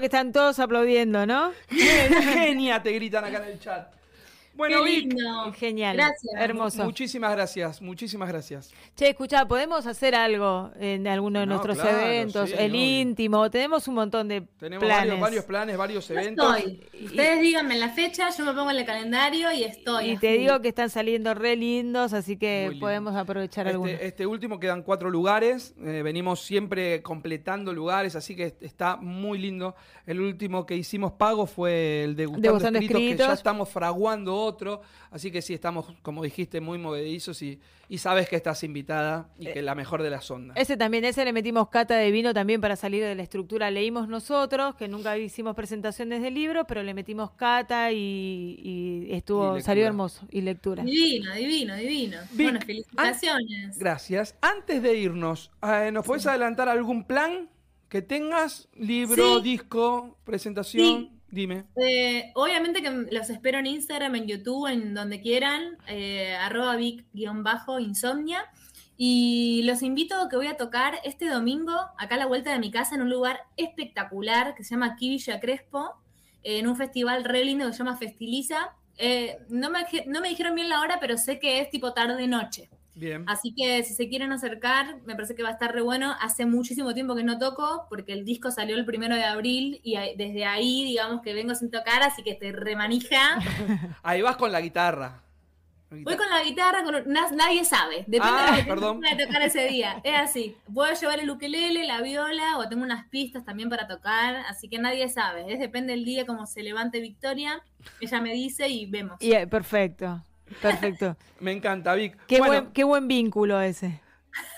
Que están todos aplaudiendo, ¿no? Genia, te gritan acá en el chat. Bueno, Qué Vic. Genial. Gracias. Hermoso. muchísimas gracias, muchísimas gracias. Che, escucha, podemos hacer algo en alguno de No, nuestros claro, eventos, sí, el íntimo, tenemos un montón de Tenemos planes. varios, varios planes, varios Yo eventos. estoy. Ustedes díganme la fecha, yo me pongo en el calendario y estoy. Y te digo que están saliendo re lindos, así que lindo. podemos aprovechar algunos. Este, este último quedan cuatro lugares. eh, venimos siempre completando lugares, así que está muy lindo. El último que hicimos pago fue el de Gustavo Degustando Escritos, que ya Escritos. estamos fraguando otro. Así que sí, estamos, como dijiste, muy movedizos y, y sabes que estás invitada y que la mejor de las ondas. Ese también, ese le metimos cata de vino también para salir de la estructura. Leímos nosotros, que nunca hicimos presentaciones de libro, pero le metimos cata y, y estuvo, Y salió hermoso. Y lectura. Divino, divino, divino. Vic, bueno, felicitaciones. Gracias. Antes de irnos, eh, ¿nos podés adelantar algún plan que tengas? Libro, Sí. disco, presentación. Sí. Dime. Eh, obviamente que los espero en Instagram, en YouTube, en donde quieran, eh, arroba vic-insomnia. Y los invito a que voy a tocar este domingo, acá a la vuelta de mi casa, en un lugar espectacular que se llama aquí Villa Crespo, en un festival re lindo que se llama Festiliza. Eh, no, me, no me dijeron bien la hora, pero sé que es tipo tarde-noche. Bien. Así que si se quieren acercar, me parece que va a estar re bueno. Hace muchísimo tiempo que no toco, porque el disco salió el primero de abril y desde ahí, digamos que vengo sin tocar, así que te remanija. Ahí vas con la guitarra. Voy con la guitarra, con nadie sabe. Depende Ah, de lo que perdón. que tocar ese día. Es así. Puedo llevar el ukelele, la viola, o tengo unas pistas también para tocar, así que nadie sabe. Es depende del día como se levante Victoria. Ella me dice y vemos. Eh, perfecto, perfecto. Me encanta, Vic. Qué, bueno, buen, qué buen vínculo ese.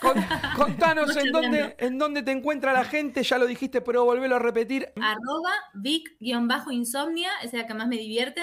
con- contanos en dónde, en dónde te encuentra la gente, ya lo dijiste, pero volvelo a repetir. Arroba Vic-insomnia, esa es la que más me divierte.